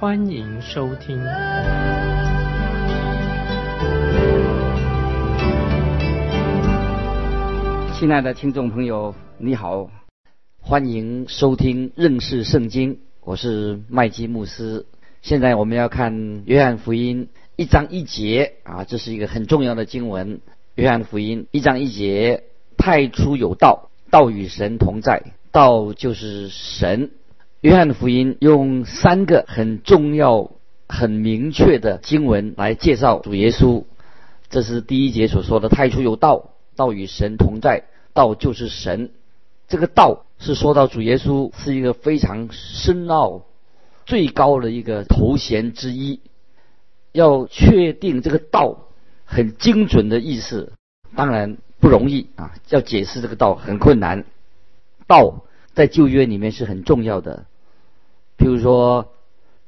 欢迎收听。亲爱的听众朋友，你好，欢迎收听认识圣经，我是麦基牧师。现在我们要看约翰福音一章一节啊，这是一个很重要的经文。约翰福音一章一节，太初有道，道与神同在，道就是神。约翰福音用三个很重要、很明确的经文来介绍主耶稣。这是第一节所说的：太初有道，道与神同在，道就是神。这个道是说到主耶稣是一个非常深奥、最高的一个头衔之一。要确定这个道。很精准的意思，当然不容易啊！要解释这个道很困难。道在旧约里面是很重要的，比如说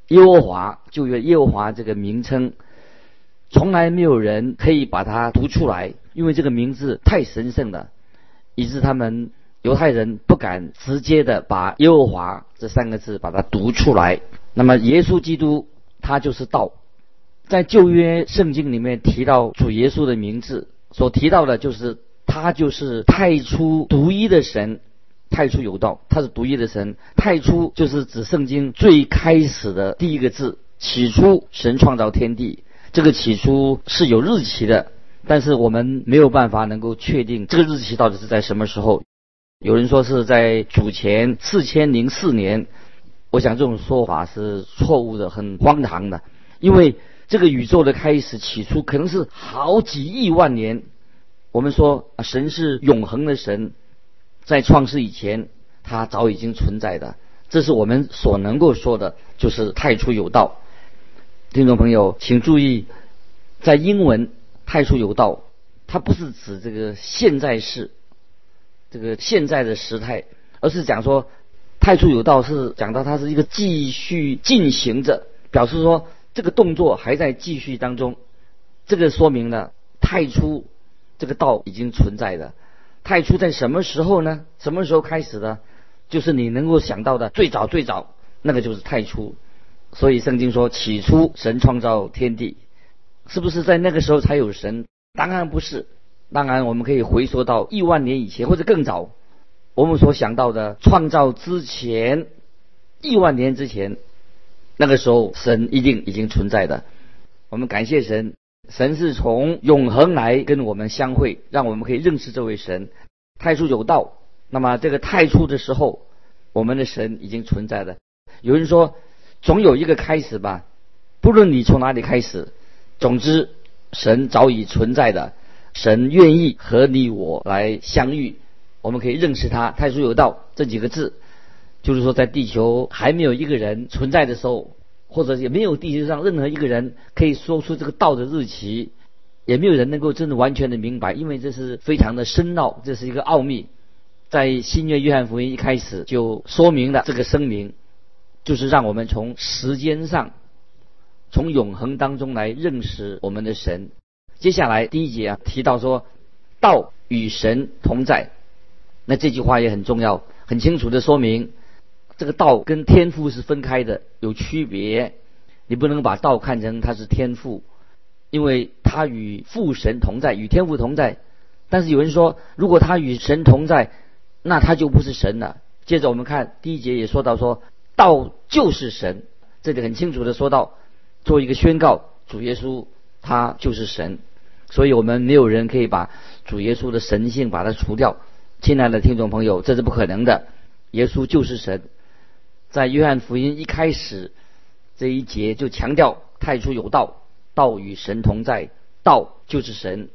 耶和华旧约耶和华这个名称，从来没有人可以把它读出来，因为这个名字太神圣了，以致他们犹太人不敢直接的把耶和华这三个字把它读出来。那么耶稣基督他就是道。在旧约圣经里面提到主耶稣的名字，所提到的就是他就是太初独一的神，太初有道，他是独一的神。太初就是指圣经最开始的第一个字，起初神创造天地，这个起初是有日期的，但是我们没有办法能够确定这个日期到底是在什么时候。有人说是在主前四千零四年，我想这种说法是错误的，很荒唐的，因为。这个宇宙的开始起初可能是好几亿万年。我们说啊，神是永恒的神，在创世以前，他早已经存在的。这是我们所能够说的，就是太初有道。听众朋友，请注意，在英文“太初有道”，它不是指这个现在式，这个现在的时态，而是讲说“太初有道”是讲到它是一个继续进行着，表示说。这个动作还在继续当中，这个说明了太初这个道已经存在的。太初在什么时候呢？什么时候开始的？就是你能够想到的最早最早那个就是太初。所以圣经说起初神创造天地，是不是在那个时候才有神？当然不是。当然我们可以回溯到亿万年以前或者更早，我们所想到的创造之前亿万年之前。那个时候，神一定已经存在的。我们感谢神，神是从永恒来跟我们相会，让我们可以认识这位神。太初有道，那么这个太初的时候，我们的神已经存在了。有人说，总有一个开始吧，不论你从哪里开始，总之神早已存在的。神愿意和你我来相遇，我们可以认识他。太初有道这几个字。就是说，在地球还没有一个人存在的时候，或者也没有地球上任何一个人可以说出这个道的日期，也没有人能够真的完全的明白，因为这是非常的深奥，这是一个奥秘。在新约约翰福音一开始就说明了这个声明，就是让我们从时间上，从永恒当中来认识我们的神。接下来第一节啊提到说，道与神同在，那这句话也很重要，很清楚的说明。这个道跟天赋是分开的，有区别。你不能把道看成它是天赋，因为它与父神同在，与天赋同在。但是有人说，如果他与神同在，那他就不是神了。接着我们看第一节也说到说，道就是神，这里很清楚的说到，做一个宣告，主耶稣他就是神，所以我们没有人可以把主耶稣的神性把它除掉。亲爱的听众朋友，这是不可能的，耶稣就是神。在约翰福音一开始这一节就强调太初有道，道与神同在，道就是神。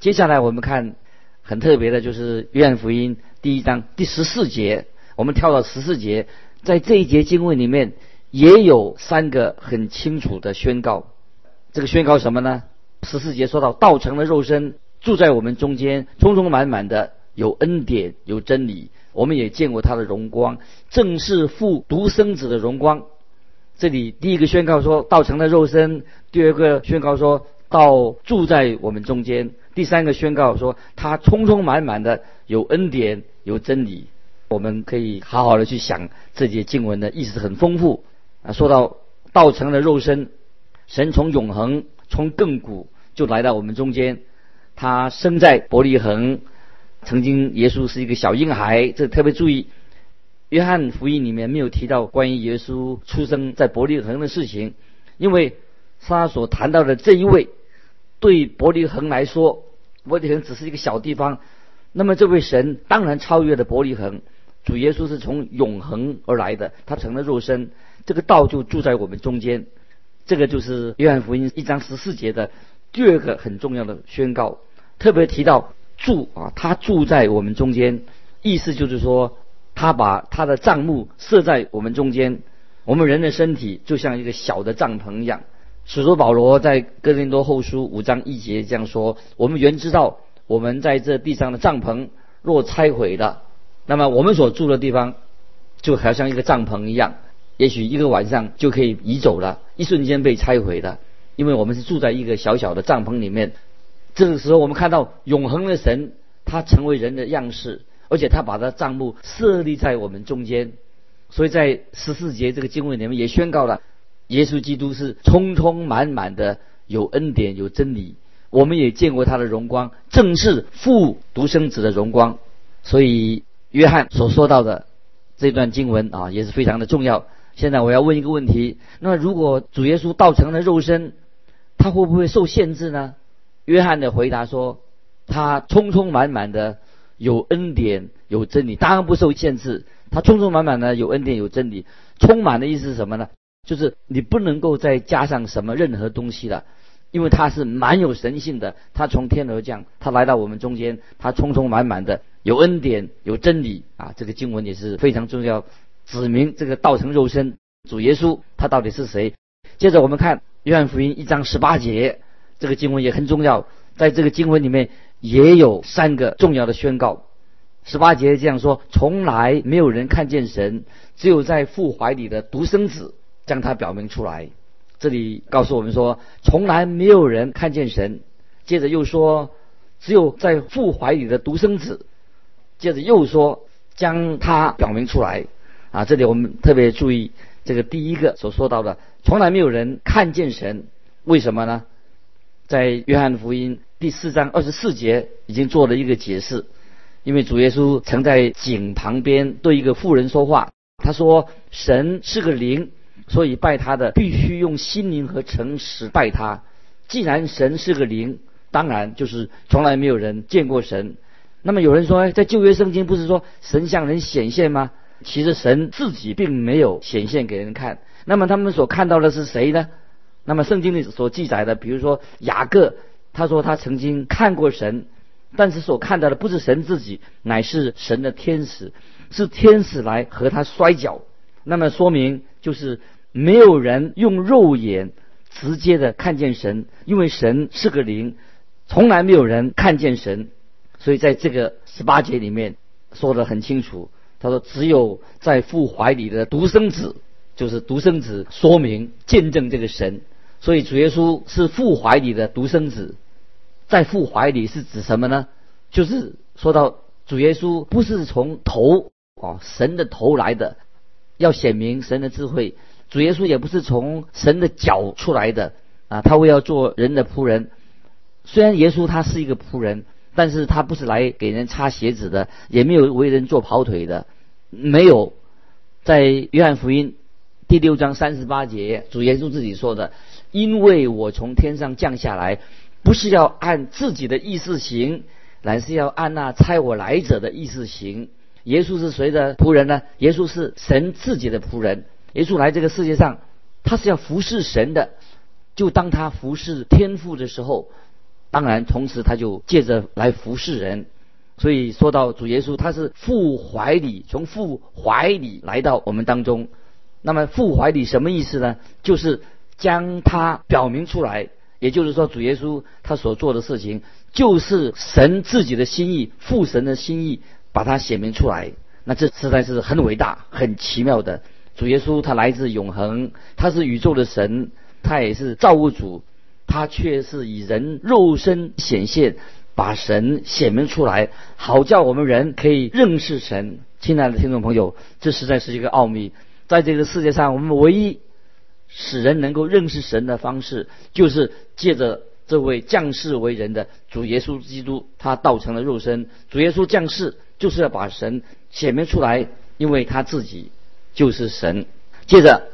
接下来我们看很特别的，就是约翰福音第一章第十四节，我们跳到十四节，在这一节经文里面也有三个很清楚的宣告。这个宣告什么呢？十四节说到，道成了肉身，住在我们中间，充充满满的有恩典，有真理。我们也见过他的荣光，正是父独生子的荣光。这里第一个宣告说道成了肉身，第二个宣告说道住在我们中间，第三个宣告说他充充满满的有恩典，有真理。我们可以好好的去想这节经文的意思很丰富啊。说到道成了肉身，神从永恒从亘古就来到我们中间，他生在伯利恒。曾经耶稣是一个小婴孩，这特别注意。约翰福音里面没有提到关于耶稣出生在伯利恒的事情，因为他所谈到的这一位，对伯利恒来说，伯利恒只是一个小地方。那么这位神当然超越了伯利恒。主耶稣是从永恒而来的，他成了肉身，这个道就住在我们中间。这个就是约翰福音一章十四节的第二个很重要的宣告，特别提到。住啊，他住在我们中间，意思就是说，他把他的帐幕设在我们中间。我们人的身体就像一个小的帐篷一样。使徒保罗在哥林多后书五章一节这样说：我们原知道，我们在这地上的帐篷若拆毁了，那么我们所住的地方就好像一个帐篷一样，也许一个晚上就可以移走了，一瞬间被拆毁的，因为我们是住在一个小小的帐篷里面。这个时候，我们看到永恒的神，他成为人的样式，而且他把他账目设立在我们中间。所以在十四节这个经文里面也宣告了，耶稣基督是充充满满的有恩典有真理。我们也见过他的荣光，正是父独生子的荣光。所以约翰所说到的这段经文啊，也是非常的重要。现在我要问一个问题：那如果主耶稣道成了肉身，他会不会受限制呢？约翰的回答说：“他充充满满的有恩典有真理，当然不受限制。他充充满满的有恩典有真理，充满的意思是什么呢？就是你不能够再加上什么任何东西了，因为他是蛮有神性的。他从天而降，他来到我们中间，他充充满满的有恩典有真理啊！这个经文也是非常重要，指明这个道成肉身主耶稣他到底是谁。接着我们看约翰福音一章十八节。”这个经文也很重要，在这个经文里面也有三个重要的宣告。十八节这样说：从来没有人看见神，只有在父怀里的独生子将他表明出来。这里告诉我们说，从来没有人看见神。接着又说，只有在父怀里的独生子。接着又说，将他表明出来。啊，这里我们特别注意这个第一个所说到的，从来没有人看见神，为什么呢？在约翰福音第四章二十四节已经做了一个解释，因为主耶稣曾在井旁边对一个妇人说话，他说：“神是个灵，所以拜他的必须用心灵和诚实拜他。既然神是个灵，当然就是从来没有人见过神。那么有人说，在旧约圣经不是说神向人显现吗？其实神自己并没有显现给人看。那么他们所看到的是谁呢？”那么圣经里所记载的，比如说雅各，他说他曾经看过神，但是所看到的不是神自己，乃是神的天使，是天使来和他摔跤。那么说明就是没有人用肉眼直接的看见神，因为神是个灵，从来没有人看见神。所以在这个十八节里面说的很清楚，他说只有在父怀里的独生子，就是独生子说明见证这个神。所以主耶稣是父怀里的独生子，在父怀里是指什么呢？就是说到主耶稣不是从头哦神的头来的，要显明神的智慧。主耶稣也不是从神的脚出来的啊，他为要做人的仆人。虽然耶稣他是一个仆人，但是他不是来给人擦鞋子的，也没有为人做跑腿的，没有。在约翰福音第六章三十八节，主耶稣自己说的。因为我从天上降下来，不是要按自己的意思行，乃是要按那差我来者的意思行。耶稣是谁的仆人呢？耶稣是神自己的仆人。耶稣来这个世界上，他是要服侍神的。就当他服侍天父的时候，当然同时他就借着来服侍人。所以说到主耶稣，他是父怀里从父怀里来到我们当中。那么父怀里什么意思呢？就是。将他表明出来，也就是说，主耶稣他所做的事情，就是神自己的心意，父神的心意，把它显明出来。那这实在是很伟大、很奇妙的。主耶稣他来自永恒，他是宇宙的神，他也是造物主，他却是以人肉身显现，把神显明出来，好叫我们人可以认识神。亲爱的听众朋友，这实在是一个奥秘。在这个世界上，我们唯一使人能够认识神的方式，就是借着这位降世为人的主耶稣基督，他道成了肉身。主耶稣降世，就是要把神显明出来，因为他自己就是神。接着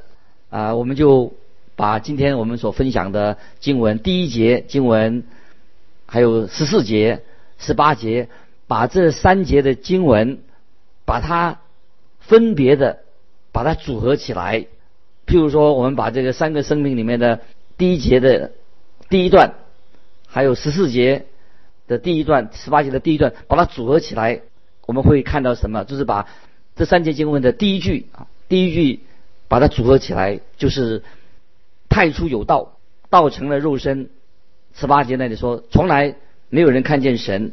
啊，我们就把今天我们所分享的经文第一节经文，还有十四节、十八节，把这三节的经文，把它分别的。把它组合起来，譬如说，我们把这个三个生命里面的第一节的第一段，还有十四节的第一段、十八节的第一段，把它组合起来，我们会看到什么？就是把这三节经文的第一句啊，第一句把它组合起来，就是太初有道，道成了肉身。十八节那里说，从来没有人看见神，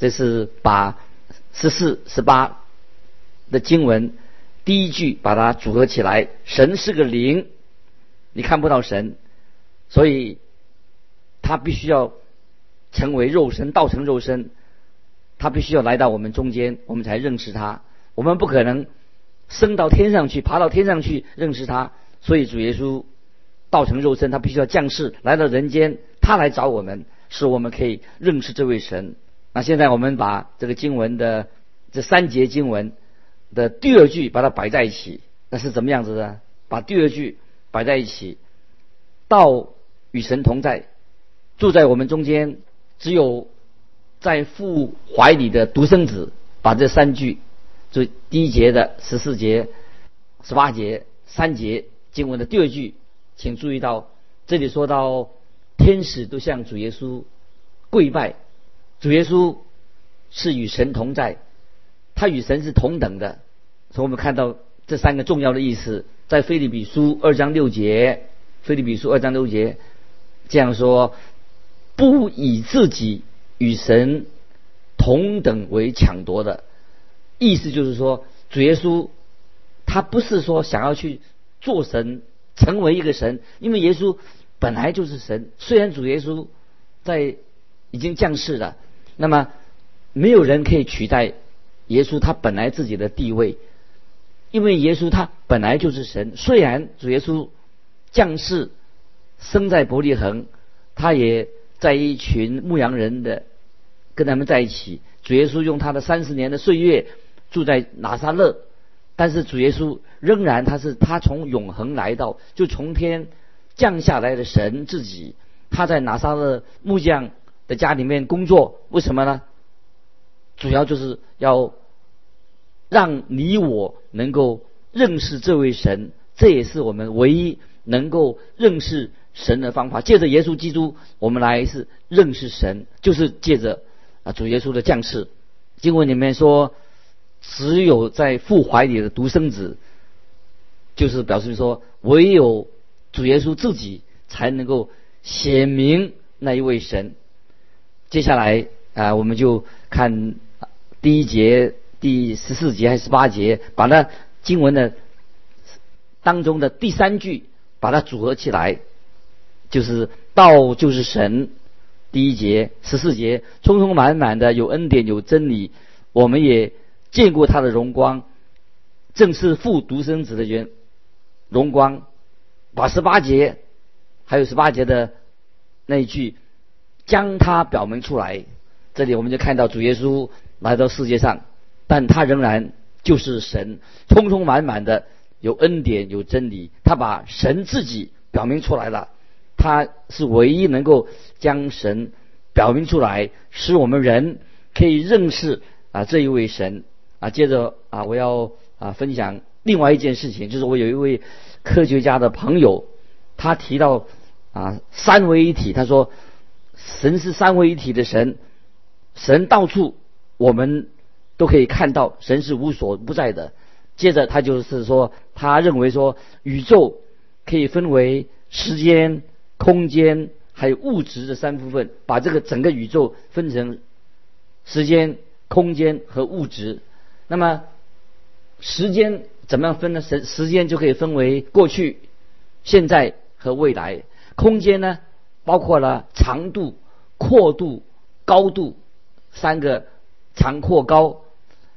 这是把十四、十八的经文。第一句把它组合起来，神是个灵，你看不到神，所以他必须要成为肉身，道成肉身，他必须要来到我们中间，我们才认识他。我们不可能升到天上去，爬到天上去认识他。所以主耶稣道成肉身，他必须要降世来到人间，他来找我们，使我们可以认识这位神。那现在我们把这个经文的这三节经文。的第二句把它摆在一起，那是怎么样子的？把第二句摆在一起，道与神同在，住在我们中间，只有在父怀里的独生子。把这三句，就第一节的十四节、十八节三节经文的第二句，请注意到这里说到天使都向主耶稣跪拜，主耶稣是与神同在，他与神是同等的。所以我们看到这三个重要的意思，在菲利比书二章六节，菲利比书二章六节这样说：不以自己与神同等为抢夺的，意思就是说，主耶稣他不是说想要去做神，成为一个神，因为耶稣本来就是神。虽然主耶稣在已经降世了，那么没有人可以取代耶稣他本来自己的地位。因为耶稣他本来就是神，虽然主耶稣降世生在伯利恒，他也在一群牧羊人的跟他们在一起。主耶稣用他的三十年的岁月住在拿撒勒，但是主耶稣仍然他是他从永恒来到，就从天降下来的神自己，他在拿撒勒木匠的家里面工作，为什么呢？主要就是要。让你我能够认识这位神，这也是我们唯一能够认识神的方法。借着耶稣基督，我们来是认识神，就是借着啊主耶稣的降世。经文里面说，只有在父怀里的独生子，就是表示说，唯有主耶稣自己才能够显明那一位神。接下来啊，我们就看第一节。第十四节还是十八节，把那经文的当中的第三句把它组合起来，就是道就是神。第一节十四节，充充满满的有恩典有真理，我们也见过他的荣光，正是父独生子的原荣光。把十八节还有十八节的那一句将它表明出来，这里我们就看到主耶稣来到世界上。但他仍然就是神，充充满满的有恩典有真理，他把神自己表明出来了，他是唯一能够将神表明出来，使我们人可以认识啊这一位神啊。接着啊，我要啊分享另外一件事情，就是我有一位科学家的朋友，他提到啊三位一体，他说神是三位一体的神，神到处我们。都可以看到神是无所不在的。接着他就是说，他认为说宇宙可以分为时间、空间、还有物质这三部分，把这个整个宇宙分成时间、空间和物质。那么时间怎么样分呢？时时间就可以分为过去、现在和未来。空间呢，包括了长度、阔度、高度三个长、阔、高。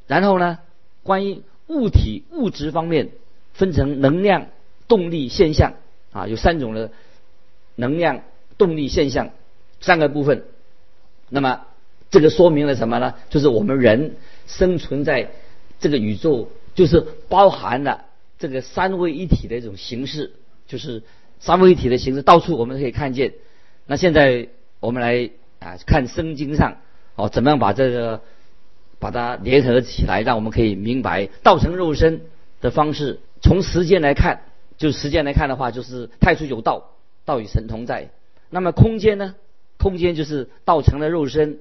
然后呢，关于物体物质方面，分成能量、动力、现象啊，有三种的能量、动力、现象三个部分。那么这个说明了什么呢？就是我们人生存在这个宇宙，就是包含了这个三位一体的一种形式，就是三位一体的形式，到处我们可以看见。那现在我们来啊看圣经上哦，怎么样把这个。把它联合起来，让我们可以明白道成肉身的方式。从时间来看，就时间来看的话，就是太初有道，道与神同在。那么空间呢？空间就是道成了肉身，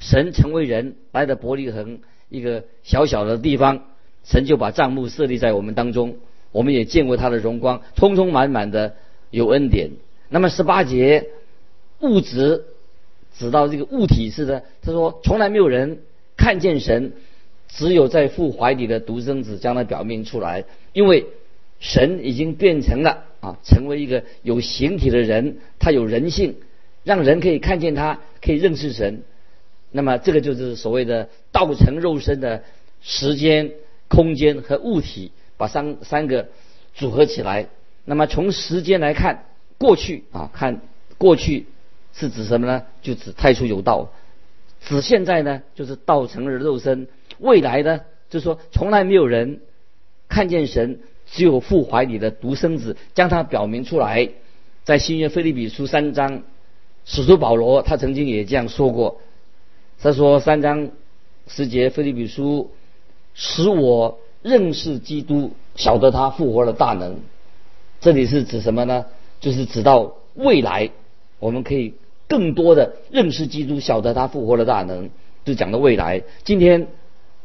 神成为人来的伯利恒一个小小的地方，神就把帐幕设立在我们当中，我们也见过他的荣光，充充满满的有恩典。那么十八节物质指到这个物体似的，他说从来没有人。看见神，只有在父怀里的独生子将它表明出来，因为神已经变成了啊，成为一个有形体的人，他有人性，让人可以看见他，可以认识神。那么这个就是所谓的道成肉身的时间、空间和物体，把三三个组合起来。那么从时间来看，过去啊，看过去是指什么呢？就指太初有道。指现在呢，就是道成了肉身；未来呢，就是说从来没有人看见神，只有父怀里的独生子将他表明出来。在新约菲利比书三章，使徒保罗他曾经也这样说过，他说三章十节菲利比书使我认识基督，晓得他复活的大能。这里是指什么呢？就是指到未来，我们可以。更多的认识基督，晓得他复活的大能，就讲的未来。今天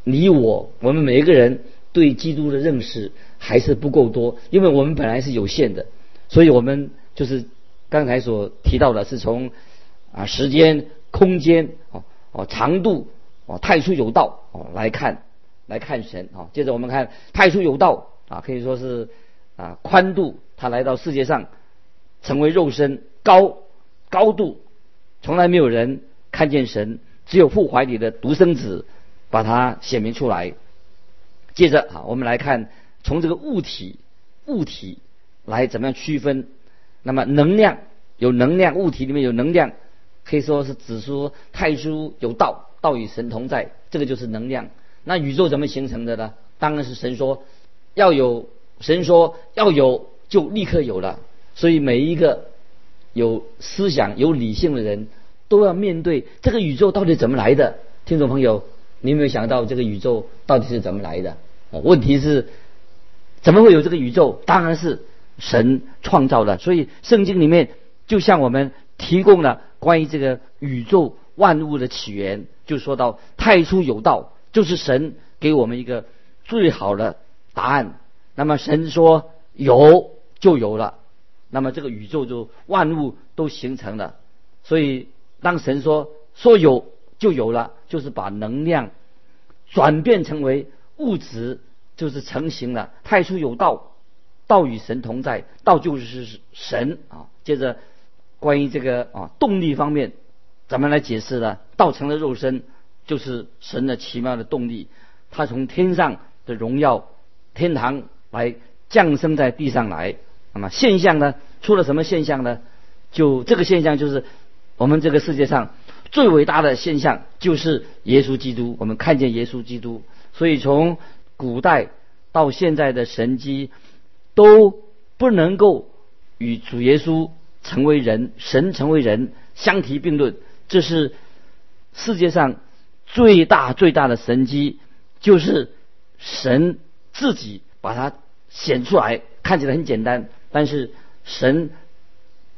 你我我们每一个人对基督的认识还是不够多，因为我们本来是有限的，所以我们就是刚才所提到的，是从啊时间、空间、哦哦长度、哦太初有道哦来看来看神啊。接着我们看太初有道啊，可以说是啊宽度，他来到世界上成为肉身高高度。从来没有人看见神，只有父怀里的独生子把它显明出来。接着啊，我们来看从这个物体物体来怎么样区分。那么能量有能量，物体里面有能量，可以说是指出太初有道，道与神同在，这个就是能量。那宇宙怎么形成的呢？当然是神说要有，神说要有就立刻有了。所以每一个。有思想、有理性的人，都要面对这个宇宙到底怎么来的。听众朋友，你有没有想到这个宇宙到底是怎么来的？问题是，怎么会有这个宇宙？当然是神创造的。所以圣经里面就向我们提供了关于这个宇宙万物的起源，就说到太初有道，就是神给我们一个最好的答案。那么神说有就有了。那么这个宇宙就万物都形成了，所以当神说说有就有了，就是把能量转变成为物质，就是成型了。太初有道，道与神同在，道就是神啊。接着关于这个啊动力方面，咱们来解释呢？道成了肉身，就是神的奇妙的动力，他从天上的荣耀天堂来降生在地上来。那么现象呢？出了什么现象呢？就这个现象，就是我们这个世界上最伟大的现象，就是耶稣基督。我们看见耶稣基督，所以从古代到现在的神迹，都不能够与主耶稣成为人、神成为人相提并论。这是世界上最大最大的神迹，就是神自己把它显出来，看起来很简单。但是神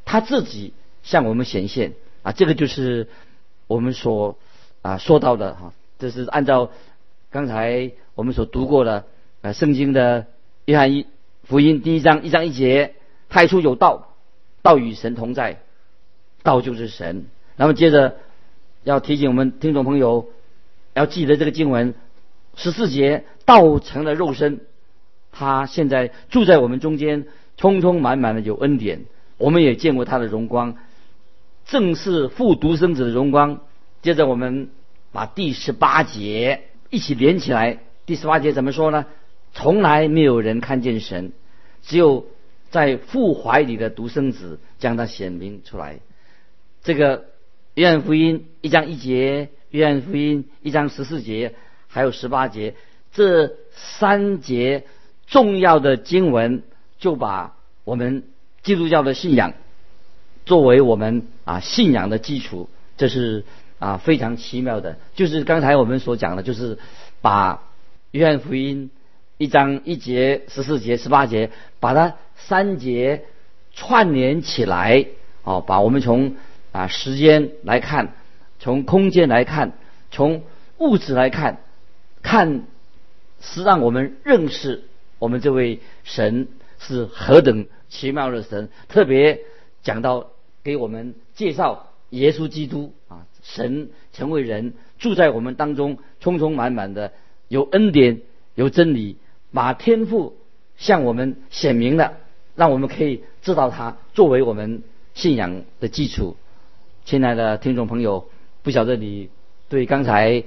他自己向我们显现啊，这个就是我们所啊说到的哈，这是按照刚才我们所读过的啊圣经的约翰一福音第一章一章一节，太初有道，道与神同在，道就是神。那么接着要提醒我们听众朋友，要记得这个经文十四节，道成了肉身，他现在住在我们中间，充充满满的有恩典。我们也见过他的荣光，正是复独生子的荣光。接着我们把第十八节一起连起来。第十八节怎么说呢？从来没有人看见神，只有在父怀里的独生子将他显明出来。这个约翰福音一章一节，约翰福音一章十四节，还有十八节，这三节重要的经文，就把我们基督教的信仰作为我们啊信仰。的基础。这是啊非常奇妙的，就是刚才我们所讲的，就是把约翰福音。一章一节十四节十八节，把它三节串联起来，哦，把我们从啊时间来看，从空间来看，从物质来看，看是让我们认识我们这位神是何等奇妙的神。特别讲到给我们介绍耶稣基督啊，神成为人住在我们当中，充充满满的有恩典有真理。把天赋向我们显明了，让我们可以知道它作为我们信仰的基础。亲爱的听众朋友，不晓得你对刚才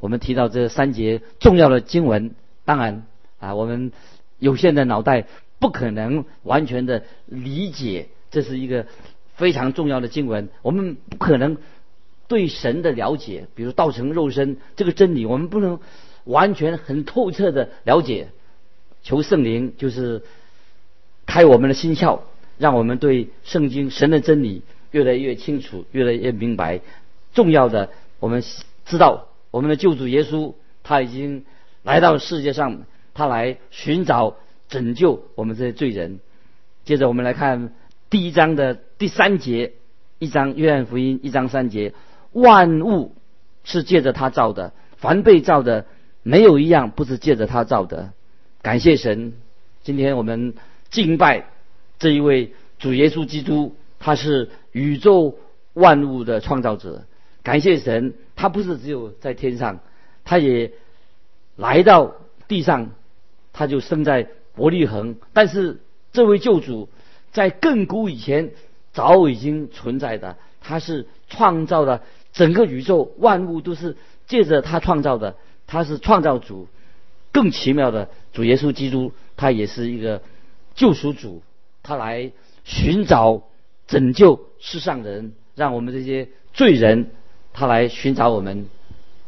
我们提到这三节重要的经文，当然啊，我们有限的脑袋不可能完全的理解，这是一个非常重要的经文。我们不可能对神的了解，比如道成肉身这个真理，我们不能。完全很透彻的了解，求圣灵就是开我们的心窍，让我们对圣经神的真理越来越清楚，越来越明白。重要的，我们知道我们的救主耶稣他已经来到世界上，他来寻找拯救我们这些罪人。接着我们来看第一章的第三节，一章约翰福音一章三节，万物是借着他造的，凡被造的。没有一样不是借着他造的，感谢神！今天我们敬拜这一位主耶稣基督，他是宇宙万物的创造者。感谢神，他不是只有在天上，他也来到地上，他就生在伯利恒。但是这位救主在亘古以前早已经存在的，他是创造的整个宇宙万物都是借着他创造的。他是创造主，更奇妙的主耶稣基督，他也是一个救赎主，他来寻找拯救世上人，让我们这些罪人，他来寻找我们。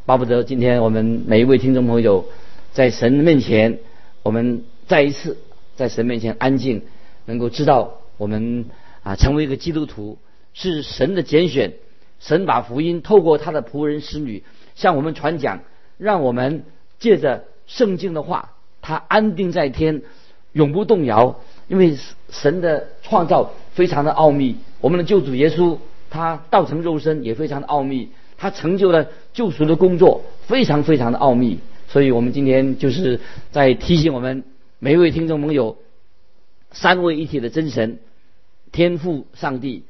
巴不得今天我们每一位听众朋友，在神面前，我们再一次在神面前安静，能够知道我们啊成为一个基督徒是神的拣选，神把福音透过他的仆人使女向我们传讲。让我们借着圣经的话，他安定在天，永不动摇。因为神的创造非常的奥秘，我们的救主耶稣他道成肉身也非常的奥秘，他成就了救赎的工作非常非常的奥秘。所以我们今天就是在提醒我们每一位听众朋友，三位一体的真神，天父上帝，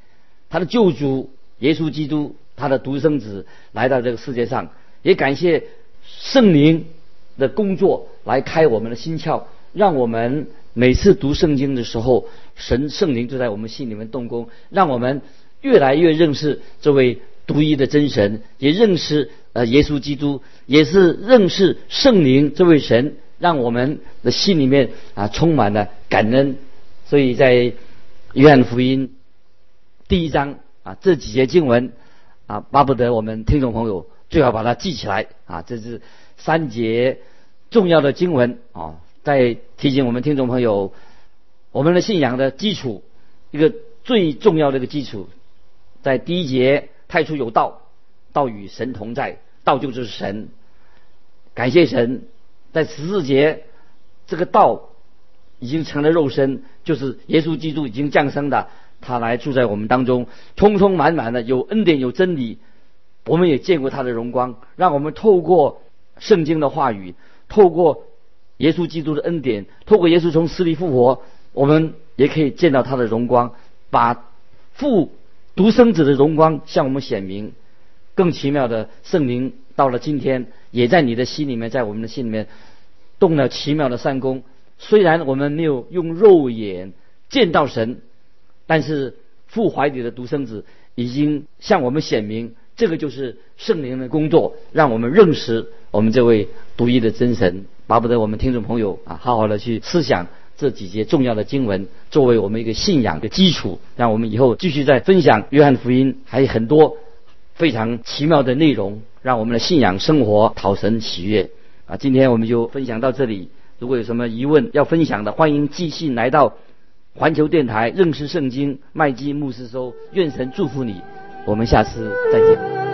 他的救主耶稣基督，他的独生子来到这个世界上，也感谢。圣灵的工作来开我们的心窍，让我们每次读圣经的时候，神圣灵就在我们心里面动工，让我们越来越认识这位独一的真神，也认识呃耶稣基督，也是认识圣灵这位神，让我们的心里面啊充满了感恩。所以在约翰福音第一章啊这几节经文啊，巴不得我们听众朋友。最好把它记起来啊！这是三节重要的经文啊，在提醒我们听众朋友，我们的信仰的基础，一个最重要的一个基础，在第一节太初有道，道与神同在，道就是神。感谢神，在十四节这个道已经成了肉身，就是耶稣基督已经降生的，他来住在我们当中，充充满满的有恩典有真理。我们也见过他的荣光，让我们透过圣经的话语，透过耶稣基督的恩典，透过耶稣从死里复活，我们也可以见到他的荣光，把父独生子的荣光向我们显明。更奇妙的，圣灵到了今天，也在你的心里面，在我们的心里面动了奇妙的三功。虽然我们没有用肉眼见到神，但是父怀里的独生子已经向我们显明，这个就是圣灵的工作，让我们认识我们这位独一的真神。巴不得我们听众朋友啊，好好的去思想这几节重要的经文，作为我们一个信仰的基础，让我们以后继续再分享约翰福音，还有很多非常奇妙的内容，让我们的信仰生活讨神喜悦啊！今天我们就分享到这里。如果有什么疑问要分享的，欢迎继续来到环球电台认识圣经麦基牧师说。愿神祝福你，我们下次再见。